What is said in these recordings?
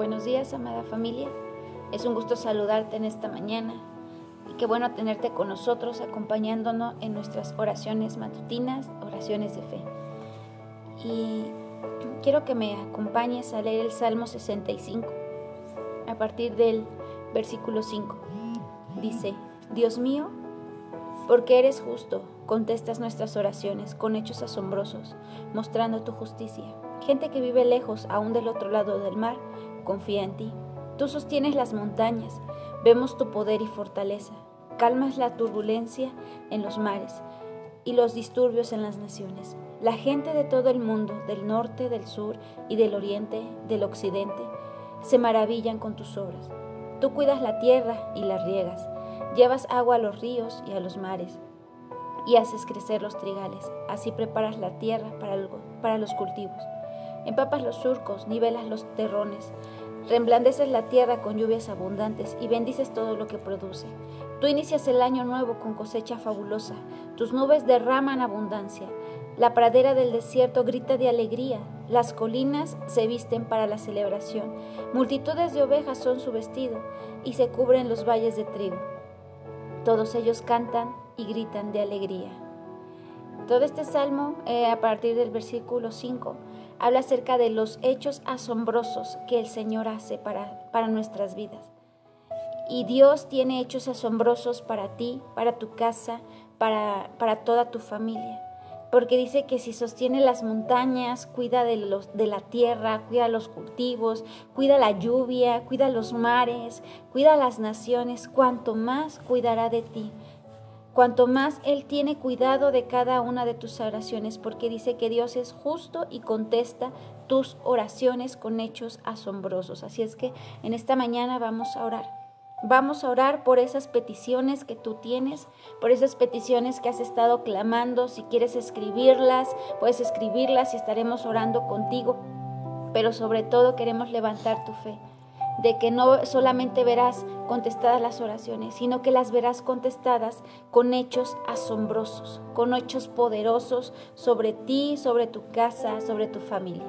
Buenos días, amada familia. Es un gusto saludarte en esta mañana y qué bueno tenerte con nosotros acompañándonos en nuestras oraciones matutinas, oraciones de fe. Y quiero que me acompañes a leer el Salmo 65 a partir del versículo 5. Dice, Dios mío, porque eres justo, contestas nuestras oraciones con hechos asombrosos, mostrando tu justicia. Gente que vive lejos, aún del otro lado del mar, confía en ti. Tú sostienes las montañas, vemos tu poder y fortaleza. Calmas la turbulencia en los mares y los disturbios en las naciones. La gente de todo el mundo, del norte, del sur y del oriente, del occidente, se maravillan con tus obras. Tú cuidas la tierra y la riegas, llevas agua a los ríos y a los mares, y haces crecer los trigales. Así preparas la tierra para, para los cultivos. Empapas los surcos, nivelas los terrones, Remblandeces la tierra con lluvias abundantes y bendices todo lo que produce. Tú inicias el año nuevo con cosecha fabulosa. Tus nubes derraman abundancia. La pradera del desierto grita de alegría. Las colinas se visten para la celebración. Multitudes de ovejas son su vestido y se cubren los valles de trigo. Todos ellos cantan y gritan de alegría. Todo este salmo, eh, a partir del versículo 5, habla acerca de los hechos asombrosos que el Señor hace para, para nuestras vidas. Y Dios tiene hechos asombrosos para ti, para tu casa, para, para toda tu familia. Porque dice que si sostiene las montañas, cuida de, los, de la tierra, cuida los cultivos, cuida la lluvia, cuida los mares, cuida las naciones, cuanto más cuidará de ti cuanto más Él tiene cuidado de cada una de tus oraciones, porque dice que Dios es justo y contesta tus oraciones con hechos asombrosos. Así es que en esta mañana vamos a orar. Vamos a orar por esas peticiones que tú tienes, por esas peticiones que has estado clamando. Si quieres escribirlas, puedes escribirlas y estaremos orando contigo. Pero sobre todo queremos levantar tu fe de que no solamente verás contestadas las oraciones, sino que las verás contestadas con hechos asombrosos, con hechos poderosos sobre ti, sobre tu casa, sobre tu familia.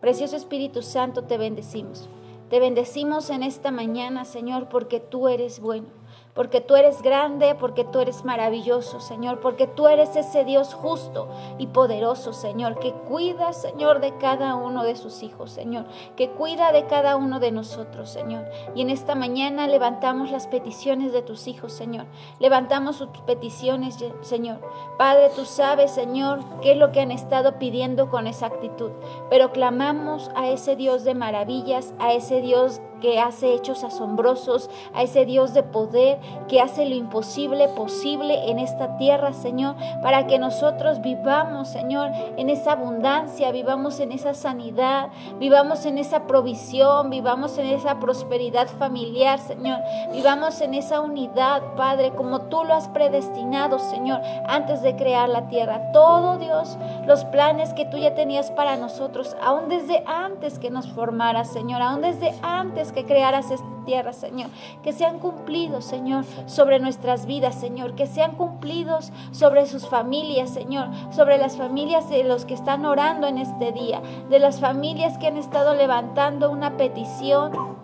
Precioso Espíritu Santo, te bendecimos. Te bendecimos en esta mañana, Señor, porque tú eres bueno porque tú eres grande, porque tú eres maravilloso, Señor, porque tú eres ese Dios justo y poderoso, Señor, que cuida, Señor, de cada uno de sus hijos, Señor, que cuida de cada uno de nosotros, Señor. Y en esta mañana levantamos las peticiones de tus hijos, Señor. Levantamos sus peticiones, Señor. Padre, tú sabes, Señor, qué es lo que han estado pidiendo con exactitud, pero clamamos a ese Dios de maravillas, a ese Dios que hace hechos asombrosos, a ese Dios de poder que hace lo imposible posible en esta tierra, Señor, para que nosotros vivamos, Señor, en esa abundancia, vivamos en esa sanidad, vivamos en esa provisión, vivamos en esa prosperidad familiar, Señor, vivamos en esa unidad, Padre, como tú lo has predestinado, Señor, antes de crear la tierra. Todo, Dios, los planes que tú ya tenías para nosotros, aún desde antes que nos formaras, Señor, aún desde antes que crearas esta tierra, Señor. Que sean cumplidos, Señor, sobre nuestras vidas, Señor. Que sean cumplidos sobre sus familias, Señor. Sobre las familias de los que están orando en este día. De las familias que han estado levantando una petición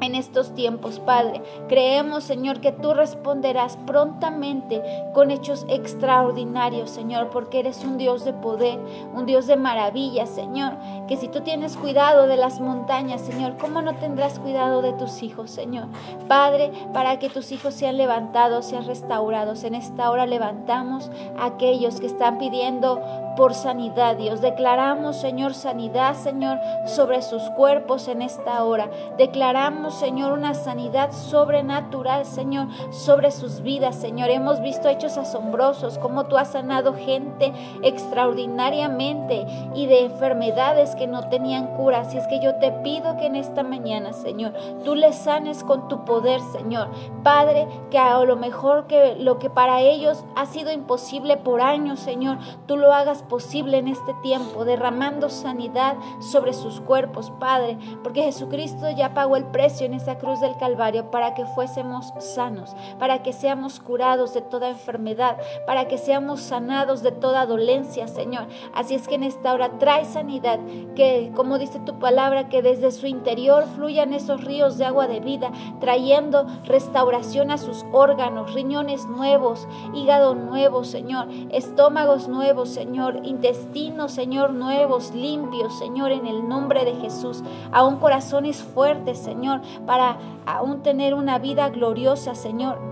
en estos tiempos, Padre. Creemos, Señor, que tú responderás prontamente con hechos extraordinarios, Señor, porque eres un Dios de poder, un Dios de maravillas, Señor. Que si tú tienes cuidado de las montañas, Señor, ¿cómo no tendrás cuidado de tus hijos, Señor? Padre, para que tus hijos sean levantados, sean restaurados. En esta hora levantamos a aquellos que están pidiendo por sanidad, Dios. Declaramos, Señor, sanidad, Señor, sobre sus cuerpos en esta hora. Declaramos, Señor, una sanidad sobrenatural, Señor, sobre sus vidas, Señor. Hemos visto hechos asombrosos, como tú has sanado gente extraordinariamente y de enfermedades que no tenían cura. Así es que yo te pido que en esta mañana, Señor, tú les sanes con tu poder, Señor. Padre, que a lo mejor que lo que para ellos ha sido imposible por años, Señor, tú lo hagas posible en este tiempo, derramando sanidad sobre sus cuerpos, Padre, porque Jesucristo ya pagó el precio en esa cruz del Calvario para que fuésemos sanos, para que seamos curados de toda enfermedad, para que seamos sanados de toda dolencia, Señor. Así es que en esta hora trae sanidad, que como dice tu palabra, que desde su interior fluyan esos ríos de agua de vida, trayendo restauración a sus órganos, riñones nuevos, hígado nuevo, Señor, estómagos nuevos, Señor, intestinos, Señor, nuevos, limpios, Señor, en el nombre de Jesús. Aún corazones fuertes, Señor, para aún tener una vida gloriosa, Señor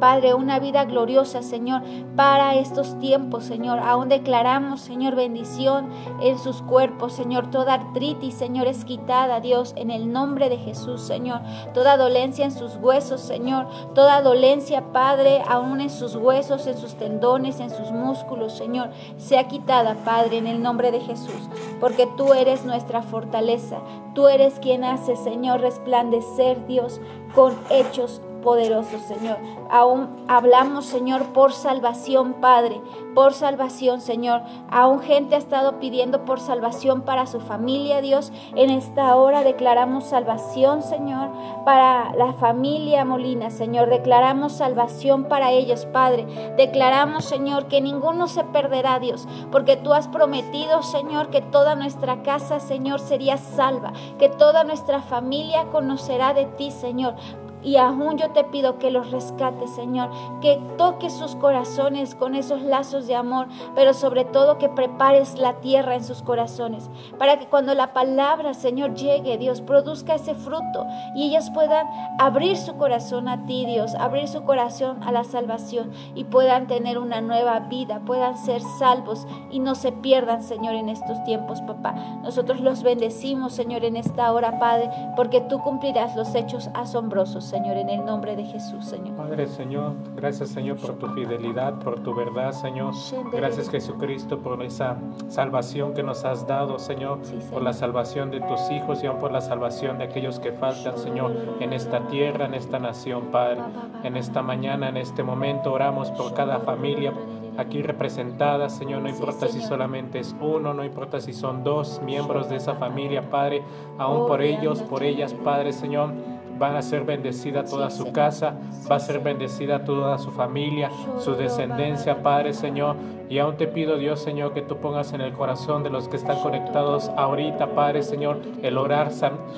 Padre, una vida gloriosa, Señor, para estos tiempos, Señor. Aún declaramos, Señor, bendición en sus cuerpos, Señor. Toda artritis, Señor, es quitada, Dios, en el nombre de Jesús, Señor. Toda dolencia en sus huesos, Señor. Toda dolencia, Padre, aún en sus huesos, en sus tendones, en sus músculos, Señor, sea quitada, Padre, en el nombre de Jesús. Porque tú eres nuestra fortaleza. Tú eres quien hace, Señor, resplandecer, Dios, con hechos poderoso, Señor. Aún hablamos, Señor, por salvación, Padre, por salvación, Señor. Aún gente ha estado pidiendo por salvación para su familia, Dios. En esta hora declaramos salvación, Señor, para la familia Molina, Señor. Declaramos salvación para ellos, Padre. Declaramos, Señor, que ninguno se perderá, Dios, porque tú has prometido, Señor, que toda nuestra casa, Señor, sería salva, que toda nuestra familia conocerá de ti, Señor. Y aún yo te pido que los rescates, Señor, que toques sus corazones con esos lazos de amor, pero sobre todo que prepares la tierra en sus corazones, para que cuando la palabra, Señor, llegue, Dios, produzca ese fruto y ellos puedan abrir su corazón a ti, Dios, abrir su corazón a la salvación y puedan tener una nueva vida, puedan ser salvos y no se pierdan, Señor, en estos tiempos, papá. Nosotros los bendecimos, Señor, en esta hora, Padre, porque tú cumplirás los hechos asombrosos Señor, en el nombre de Jesús, Señor. Padre, Señor, gracias, Señor, por tu fidelidad, por tu verdad, Señor. Gracias, Jesucristo, por esa salvación que nos has dado, Señor, por la salvación de tus hijos y aún por la salvación de aquellos que faltan, Señor, en esta tierra, en esta nación, Padre. En esta mañana, en este momento, oramos por cada familia aquí representada, Señor, no importa si solamente es uno, no importa si son dos miembros de esa familia, Padre, aún por ellos, por ellas, Padre, Señor van a ser bendecida toda su casa, va a ser bendecida toda su familia, su descendencia, Padre Señor. Y aún te pido, Dios Señor, que tú pongas en el corazón de los que están conectados ahorita, Padre Señor, el orar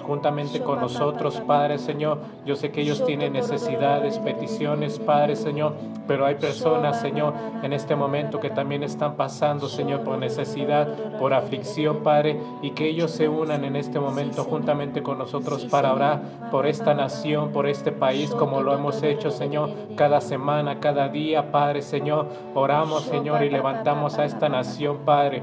juntamente con nosotros, Padre Señor. Yo sé que ellos tienen necesidades, peticiones, Padre Señor, pero hay personas, Señor, en este momento que también están pasando, Señor, por necesidad, por aflicción, Padre, y que ellos se unan en este momento juntamente con nosotros para orar por esta nación, por este país, como lo hemos hecho, Señor, cada semana, cada día, Padre Señor. Oramos, Señor, y le levantamos a esta nación, Padre.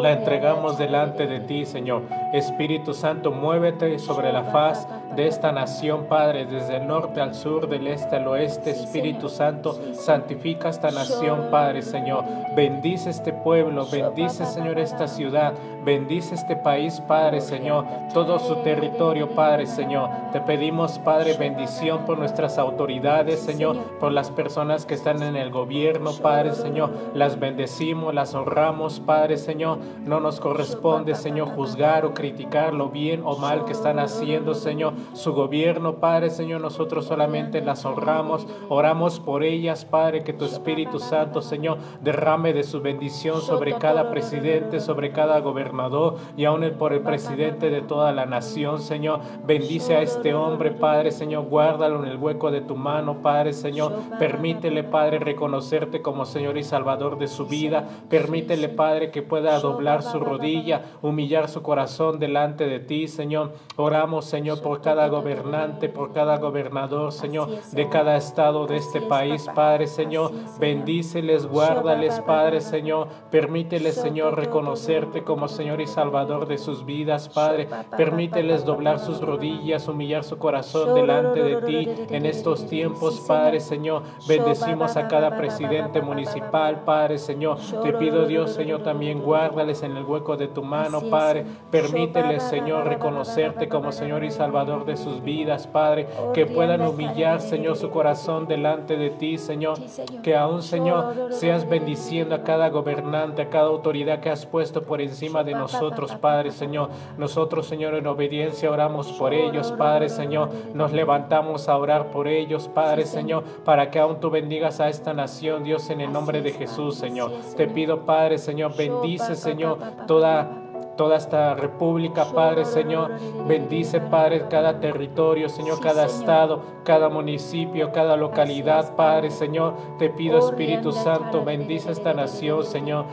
La entregamos delante de ti, Señor. Espíritu Santo, muévete sobre la faz de esta nación, Padre, desde el norte al sur, del este al oeste. Espíritu Santo, santifica esta nación, Padre, Señor. Bendice este pueblo, bendice, Señor, esta ciudad. Bendice este país, Padre, Señor. Todo su territorio, Padre, Señor. Te pedimos, Padre, bendición por nuestras autoridades, Señor, por las personas que están en el gobierno, Padre, Señor. Las bendecimos, las honramos, Padre, Señor. No nos corresponde, Señor, juzgar o criticar lo bien o mal que están haciendo, Señor, su gobierno, Padre, Señor, nosotros solamente las honramos, oramos por ellas, Padre, que tu Espíritu Santo, Señor, derrame de su bendición sobre cada presidente, sobre cada gobernador y aún por el presidente de toda la nación, Señor. Bendice a este hombre, Padre, Señor, guárdalo en el hueco de tu mano, Padre, Señor. Permítele, Padre, reconocerte como Señor y Salvador de su vida. Permítele, Padre, que pueda doblar su rodilla, humillar su corazón delante de ti, Señor. Oramos, Señor, por cada gobernante, por cada gobernador, Señor, de cada estado de este país, Padre, Señor. Bendíceles, guárdales, Padre, Señor. Permíteles, Señor, reconocerte como Señor y Salvador de sus vidas, Padre. Permíteles doblar sus rodillas, humillar su corazón delante de ti en estos tiempos, Padre, Señor. Bendecimos a cada presidente municipal, Padre, Señor. Te pido, Dios, Señor, también guarda guárdales en el hueco de tu mano, Padre. Permíteles, Señor, reconocerte como Señor y Salvador de sus vidas, Padre. Que puedan humillar, Señor, su corazón delante de ti, Señor. Que aún, Señor, seas bendiciendo a cada gobernante, a cada autoridad que has puesto por encima de nosotros, Padre, Señor. Nosotros, Señor, en obediencia oramos por ellos, Padre, Señor. Nos levantamos a orar por ellos, Padre, Señor, para que aún tú bendigas a esta nación, Dios, en el nombre de Jesús, Señor. Te pido, Padre, Señor, bendice, Señor, toda toda esta república, Padre Señor. Bendice, Padre, cada territorio, Señor, cada estado, cada municipio, cada localidad, Padre Señor. Te pido, Espíritu Santo, bendice esta nación, Señor.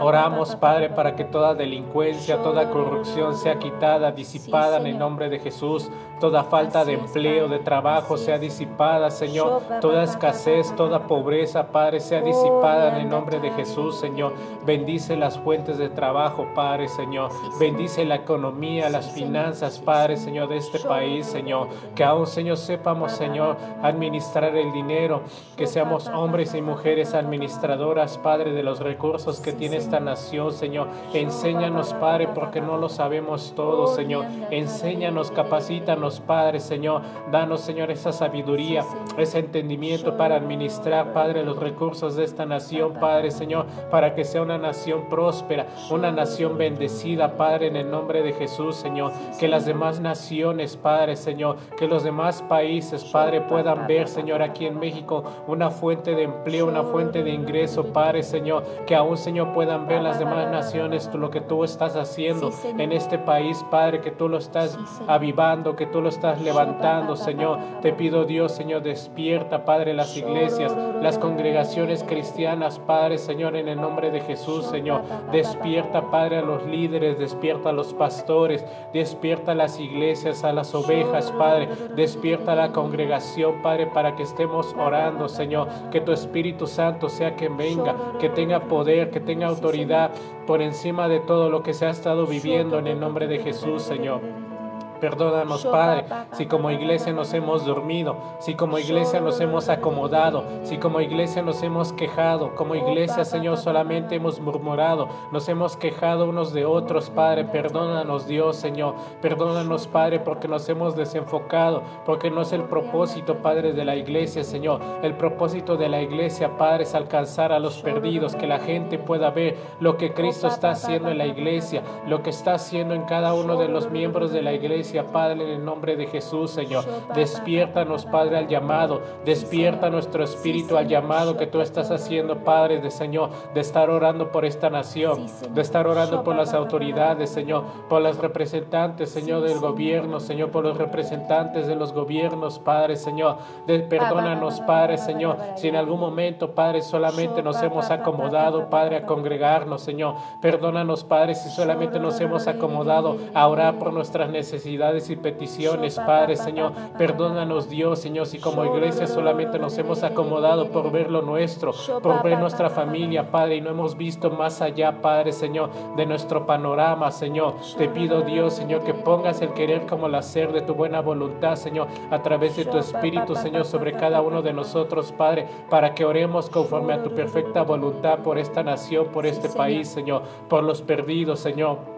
Oramos, Padre, para que toda delincuencia, toda corrupción sea quitada, disipada en el nombre de Jesús. Toda falta de empleo, de trabajo sea disipada, Señor. Toda escasez, toda pobreza, Padre, sea disipada en el nombre de Jesús, Señor. Bendice las fuentes de trabajo, Padre, Señor. Bendice la economía, las finanzas, Padre, Señor, de este país, Señor. Que aún, Señor, sepamos, Señor, administrar el dinero. Que seamos hombres y mujeres administradoras, Padre, de los recursos que tiene esta nación, Señor. Enséñanos, Padre, porque no lo sabemos todo, Señor. Enséñanos, capacítanos, Padre, Señor. Danos, Señor, esa sabiduría, ese entendimiento para administrar, Padre, los recursos de esta nación, Padre, Señor, para que sea una nación próspera, una nación bendecida, Padre, en el nombre de Jesús, Señor. Que las demás naciones, Padre, Señor, que los demás países, Padre, puedan ver, Señor, aquí en México una fuente de empleo, una fuente de ingreso, Padre, Señor, aún, Señor, puedan ver las demás naciones tú, lo que tú estás haciendo en este país, Padre, que tú lo estás avivando, que tú lo estás levantando, Señor. Te pido, Dios, Señor, despierta, Padre, las iglesias, las congregaciones cristianas, Padre, Señor, en el nombre de Jesús, Señor. Despierta, Padre, a los líderes, despierta a los pastores, despierta a las iglesias, a las ovejas, Padre. Despierta a la congregación, Padre, para que estemos orando, Señor. Que tu Espíritu Santo sea quien venga, que tenga que tenga autoridad por encima de todo lo que se ha estado viviendo en el nombre de Jesús, Señor. Perdónanos, Padre, si como iglesia nos hemos dormido, si como iglesia nos hemos acomodado, si como iglesia nos hemos quejado, como iglesia, Señor, solamente hemos murmurado, nos hemos quejado unos de otros, Padre. Perdónanos, Dios, Señor. Perdónanos, Padre, porque nos hemos desenfocado, porque no es el propósito, Padre, de la iglesia, Señor. El propósito de la iglesia, Padre, es alcanzar a los perdidos, que la gente pueda ver lo que Cristo está haciendo en la iglesia, lo que está haciendo en cada uno de los miembros de la iglesia Padre, en el nombre de Jesús, Señor. Despiértanos, Padre, al llamado. Despierta nuestro espíritu al llamado que tú estás haciendo, Padre, de Señor, de estar orando por esta nación, de estar orando por las autoridades, Señor, por las representantes, Señor, del gobierno, Señor, por los representantes de los gobiernos, Padre, Señor. perdónanos, Padre, Señor, si en algún momento, Padre, solamente nos hemos acomodado, Padre, a congregarnos, Señor. Perdónanos, Padre, si solamente nos hemos acomodado a orar por nuestras necesidades y peticiones, Padre, Señor. Perdónanos, Dios, Señor, si como iglesia solamente nos hemos acomodado por ver lo nuestro, por ver nuestra familia, Padre, y no hemos visto más allá, Padre, Señor, de nuestro panorama, Señor. Te pido, Dios, Señor, que pongas el querer como el hacer de tu buena voluntad, Señor, a través de tu Espíritu, Señor, sobre cada uno de nosotros, Padre, para que oremos conforme a tu perfecta voluntad por esta nación, por este país, Señor, por los perdidos, Señor.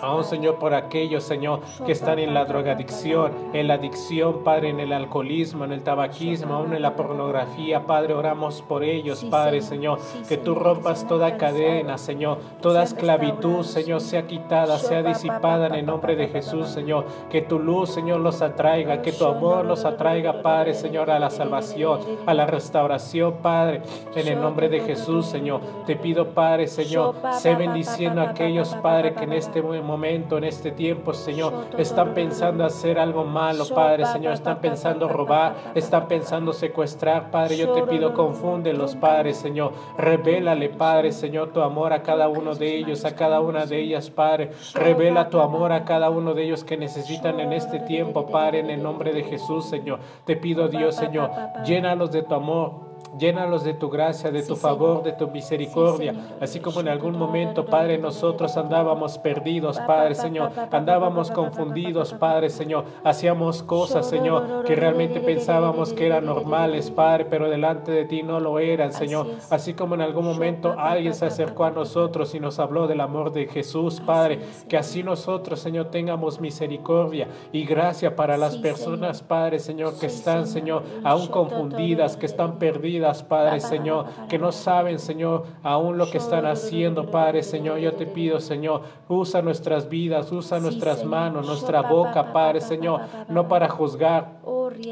Aún, Señor, por aquellos, Señor, que están en la drogadicción, en la adicción, Padre, en el alcoholismo, en el tabaquismo, aún en la pornografía, Padre, oramos por ellos, Padre, Señor, que tú rompas toda cadena, Señor, toda esclavitud, Señor, sea quitada, sea disipada en el nombre de Jesús, Señor, que tu luz, Señor, los atraiga, que tu amor los atraiga, Padre, Señor, a la salvación, a la restauración, Padre, en el nombre de Jesús, Señor. Te pido, Padre, Señor, sé bendiciendo a aquellos, Padre, que en este momento, en este tiempo, Señor, están pensando hacer algo malo, Padre, Señor, están pensando robar, están pensando secuestrar, Padre, yo te pido, confúndelos, Padre, Señor, revélale, Padre, Señor, tu amor a cada uno de ellos, a cada una de ellas, Padre, revela tu amor a cada uno de ellos que necesitan en este tiempo, Padre, en el nombre de Jesús, Señor, te pido, Dios, Señor, llénalos de tu amor Llénalos de tu gracia, de tu favor, de tu misericordia. Así como en algún momento, Padre, nosotros andábamos perdidos, Padre, Señor. Andábamos confundidos, Padre, Señor. Hacíamos cosas, Señor, que realmente pensábamos que eran normales, Padre, pero delante de ti no lo eran, Señor. Así como en algún momento alguien se acercó a nosotros y nos habló del amor de Jesús, Padre. Que así nosotros, Señor, tengamos misericordia y gracia para las personas, Padre, Señor, que están, Señor, aún confundidas, que están perdidas, Padre, Señor, que no saben, Señor, aún lo que están haciendo, Padre, Señor. Yo te pido, Señor, usa nuestras vidas, usa nuestras manos, nuestra boca, Padre, Señor, no para juzgar,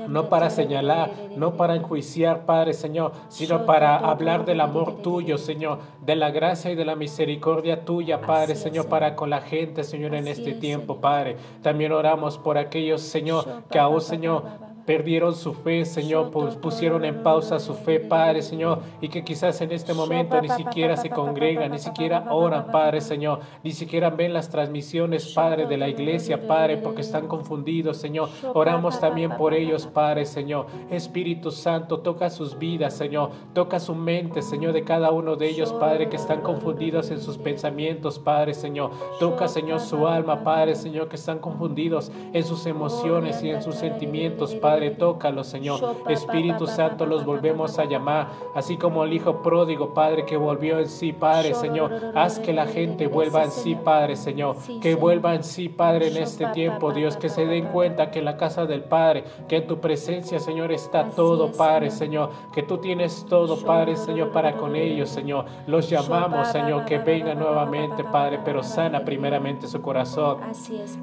no para señalar, no para enjuiciar, Padre Señor, sino para hablar del amor tuyo, Señor, de la gracia y de la misericordia tuya, Padre Señor, para con la gente, Señor, en este tiempo, Padre. También oramos por aquellos, Señor, que aún, Señor, perdieron su fe, Señor, pues pusieron en pausa su fe, Padre, Señor, y que quizás en este momento ni siquiera se congregan, ni siquiera oran, Padre, Señor, ni siquiera ven las transmisiones, Padre, de la iglesia, Padre, porque están confundidos, Señor. Oramos también por ellos, Padre, Señor. Espíritu Santo, toca sus vidas, Señor, toca su mente, Señor, de cada uno de ellos, Padre, que están confundidos en sus pensamientos, Padre, Señor. Toca, Señor, su alma, Padre, Señor, que están confundidos en sus emociones y en sus sentimientos, Padre. Padre, tócalos, Señor. Espíritu Santo, los volvemos a llamar, así como el Hijo pródigo, Padre, que volvió en sí, Padre, Señor. Haz que la gente vuelva en sí, Padre, Señor. Que vuelva en sí, Padre, en este tiempo, Dios, que se den cuenta que en la casa del Padre, que en tu presencia, Señor, está todo, Padre, Señor. Que tú tienes todo, Padre, Señor, para con ellos, Señor. Los llamamos, Señor, que vengan nuevamente, Padre, pero sana primeramente su corazón.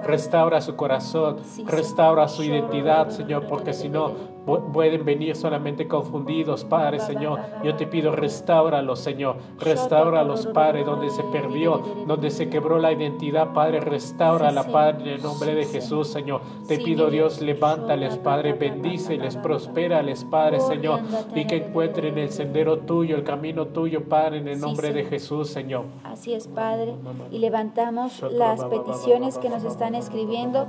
Restaura su corazón, restaura su identidad, Señor, porque si no, pueden venir solamente confundidos, Padre, Señor. Yo te pido, restáuralos, Señor. Restáuralos, Padre, donde se perdió, donde se quebró la identidad, Padre, la Padre, en el nombre de Jesús, Señor. Te pido, Dios, levántales, Padre, bendíceles, prospérales, Padre, Señor, y que encuentren el sendero tuyo, el camino tuyo, Padre, en el nombre de Jesús, Señor. Así es, Padre. Y levantamos las peticiones que nos están escribiendo.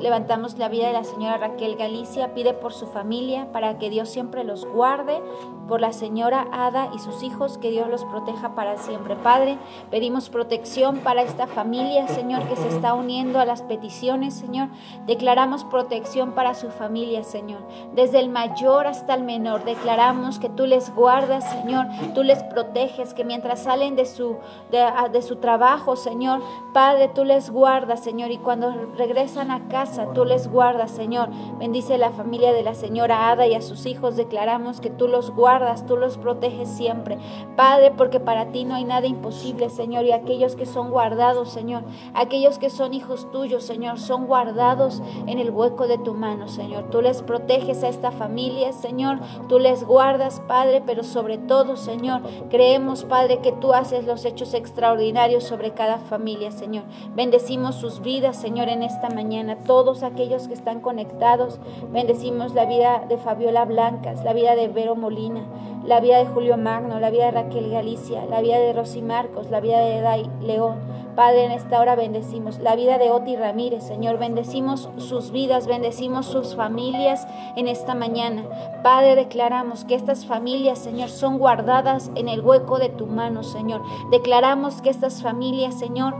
Levantamos la vida de la señora Raquel Galicia, pide por su familia para que Dios siempre los guarde, por la señora Ada y sus hijos, que Dios los proteja para siempre. Padre, pedimos protección para esta familia, Señor, que se está uniendo a las peticiones, Señor. Declaramos protección para su familia, Señor. Desde el mayor hasta el menor, declaramos que tú les guardas, Señor, tú les proteges, que mientras salen de su, de, de su trabajo, Señor, Padre, tú les guardas, Señor, y cuando regresan a casa, tú les guardas, Señor. Bendice la familia de la señora Ada y a sus hijos, declaramos que tú los guardas tú los proteges siempre. Padre, porque para ti no hay nada imposible, Señor, y aquellos que son guardados, Señor, aquellos que son hijos tuyos, Señor, son guardados en el hueco de tu mano, Señor. Tú les proteges a esta familia, Señor, tú les guardas, Padre, pero sobre todo, Señor, creemos, Padre, que tú haces los hechos extraordinarios sobre cada familia, Señor. Bendecimos sus vidas, Señor, en esta mañana, todos aquellos que están conectados. Bendecimos la vida de Fabiola Blancas, la vida de Vero Molina, la vida de Julio Magno, la vida de Raquel Galicia, la vida de Rosy Marcos, la vida de Dai León. Padre, en esta hora bendecimos la vida de Oti Ramírez, Señor, bendecimos sus vidas, bendecimos sus familias en esta mañana. Padre, declaramos que estas familias, Señor, son guardadas en el hueco de tu mano, Señor. Declaramos que estas familias, Señor,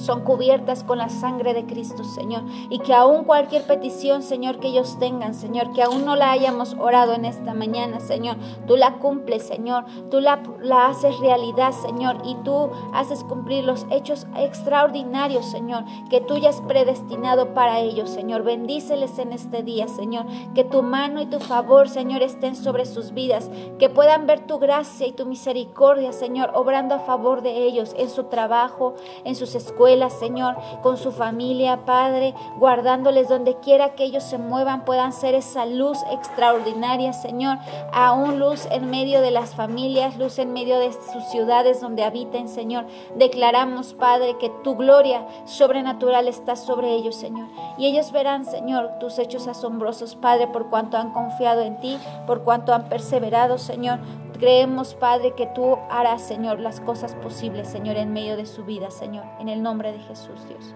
son cubiertas con la sangre de Cristo, Señor. Y que aún cualquier petición, Señor, que ellos tengan, Señor, que aún no la hayamos orado en esta mañana, Señor, tú la cumples, Señor. Tú la, la haces realidad, Señor. Y tú haces cumplir los hechos extraordinarios, Señor, que tú ya has predestinado para ellos, Señor. Bendíceles en este día, Señor. Que tu mano y tu favor, Señor, estén sobre sus vidas. Que puedan ver tu gracia y tu misericordia, Señor, obrando a favor de ellos en su trabajo, en sus escuelas Señor, con su familia, Padre, guardándoles donde quiera que ellos se muevan, puedan ser esa luz extraordinaria, Señor, aún luz en medio de las familias, luz en medio de sus ciudades donde habiten, Señor. Declaramos, Padre, que tu gloria sobrenatural está sobre ellos, Señor. Y ellos verán, Señor, tus hechos asombrosos, Padre, por cuanto han confiado en ti, por cuanto han perseverado, Señor. Creemos, Padre, que tú harás, Señor, las cosas posibles, Señor, en medio de su vida, Señor, en el nombre de Jesús, Dios.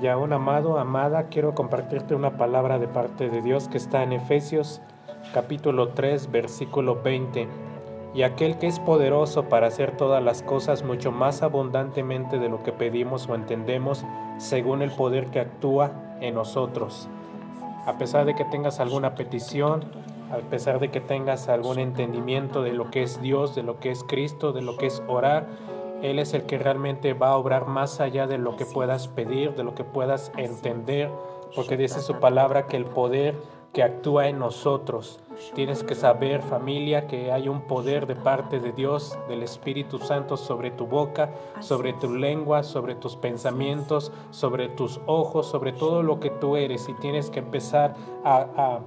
Y aún, amado, amada, quiero compartirte una palabra de parte de Dios que está en Efesios capítulo 3, versículo 20. y aquel que es poderoso para hacer todas las cosas mucho más abundantemente de lo que pedimos o entendemos, según el poder que actúa en nosotros. A pesar de que tengas alguna petición, a pesar de que tengas algún entendimiento de lo que es Dios, de lo que es Cristo, de lo que es orar, Él es el que realmente va a obrar más allá de lo que puedas pedir, de lo que puedas entender, porque dice su palabra que el poder que actúa en nosotros. Tienes que saber, familia, que hay un poder de parte de Dios, del Espíritu Santo, sobre tu boca, sobre tu lengua, sobre tus pensamientos, sobre tus ojos, sobre todo lo que tú eres. Y tienes que empezar a, a,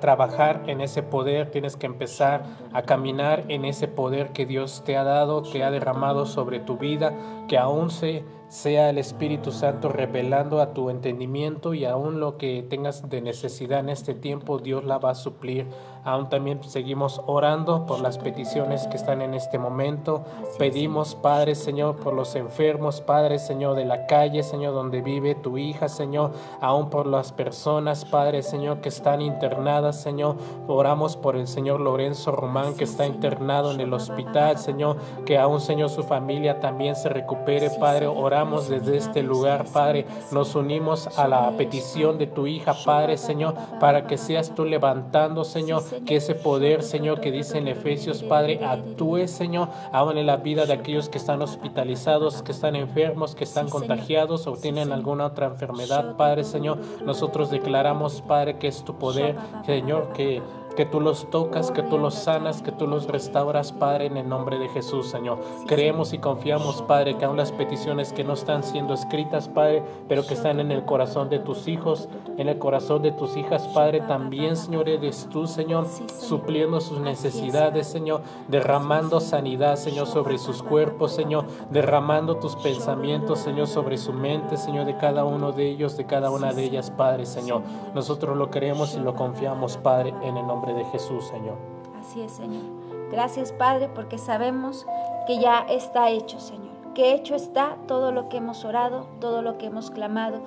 trabajar en ese poder, tienes que empezar a caminar en ese poder que Dios te ha dado, que ha derramado sobre tu vida, que aún se sea el Espíritu Santo revelando a tu entendimiento y aún lo que tengas de necesidad en este tiempo, Dios la va a suplir. Aún también seguimos orando por las peticiones que están en este momento. Pedimos, Padre Señor, por los enfermos, Padre Señor, de la calle, Señor, donde vive tu hija, Señor. Aún por las personas, Padre Señor, que están internadas, Señor. Oramos por el Señor Lorenzo Román, que está internado en el hospital, Señor. Que aún, Señor, su familia también se recupere, Padre. Oramos desde este lugar, Padre. Nos unimos a la petición de tu hija, Padre, Señor, para que seas tú levantando, Señor que ese poder, Señor, que dice en Efesios, Padre, actúe, Señor, aún en la vida de aquellos que están hospitalizados, que están enfermos, que están contagiados o tienen alguna otra enfermedad, Padre, Señor. Nosotros declaramos, Padre, que es tu poder, Señor, que que tú los tocas, que tú los sanas, que tú los restauras, Padre, en el nombre de Jesús, Señor. Creemos y confiamos, Padre, que aún las peticiones que no están siendo escritas, Padre, pero que están en el corazón de tus hijos, en el corazón de tus hijas, Padre, también, Señor, eres tú, Señor, supliendo sus necesidades, Señor, derramando sanidad, Señor, sobre sus cuerpos, Señor, derramando tus pensamientos, Señor, sobre su mente, Señor, de cada uno de ellos, de cada una de ellas, Padre, Señor. Nosotros lo creemos y lo confiamos, Padre, en el nombre de Jesús, Señor. Así es, Señor. Gracias, Padre, porque sabemos que ya está hecho, Señor. Que hecho está todo lo que hemos orado, todo lo que hemos clamado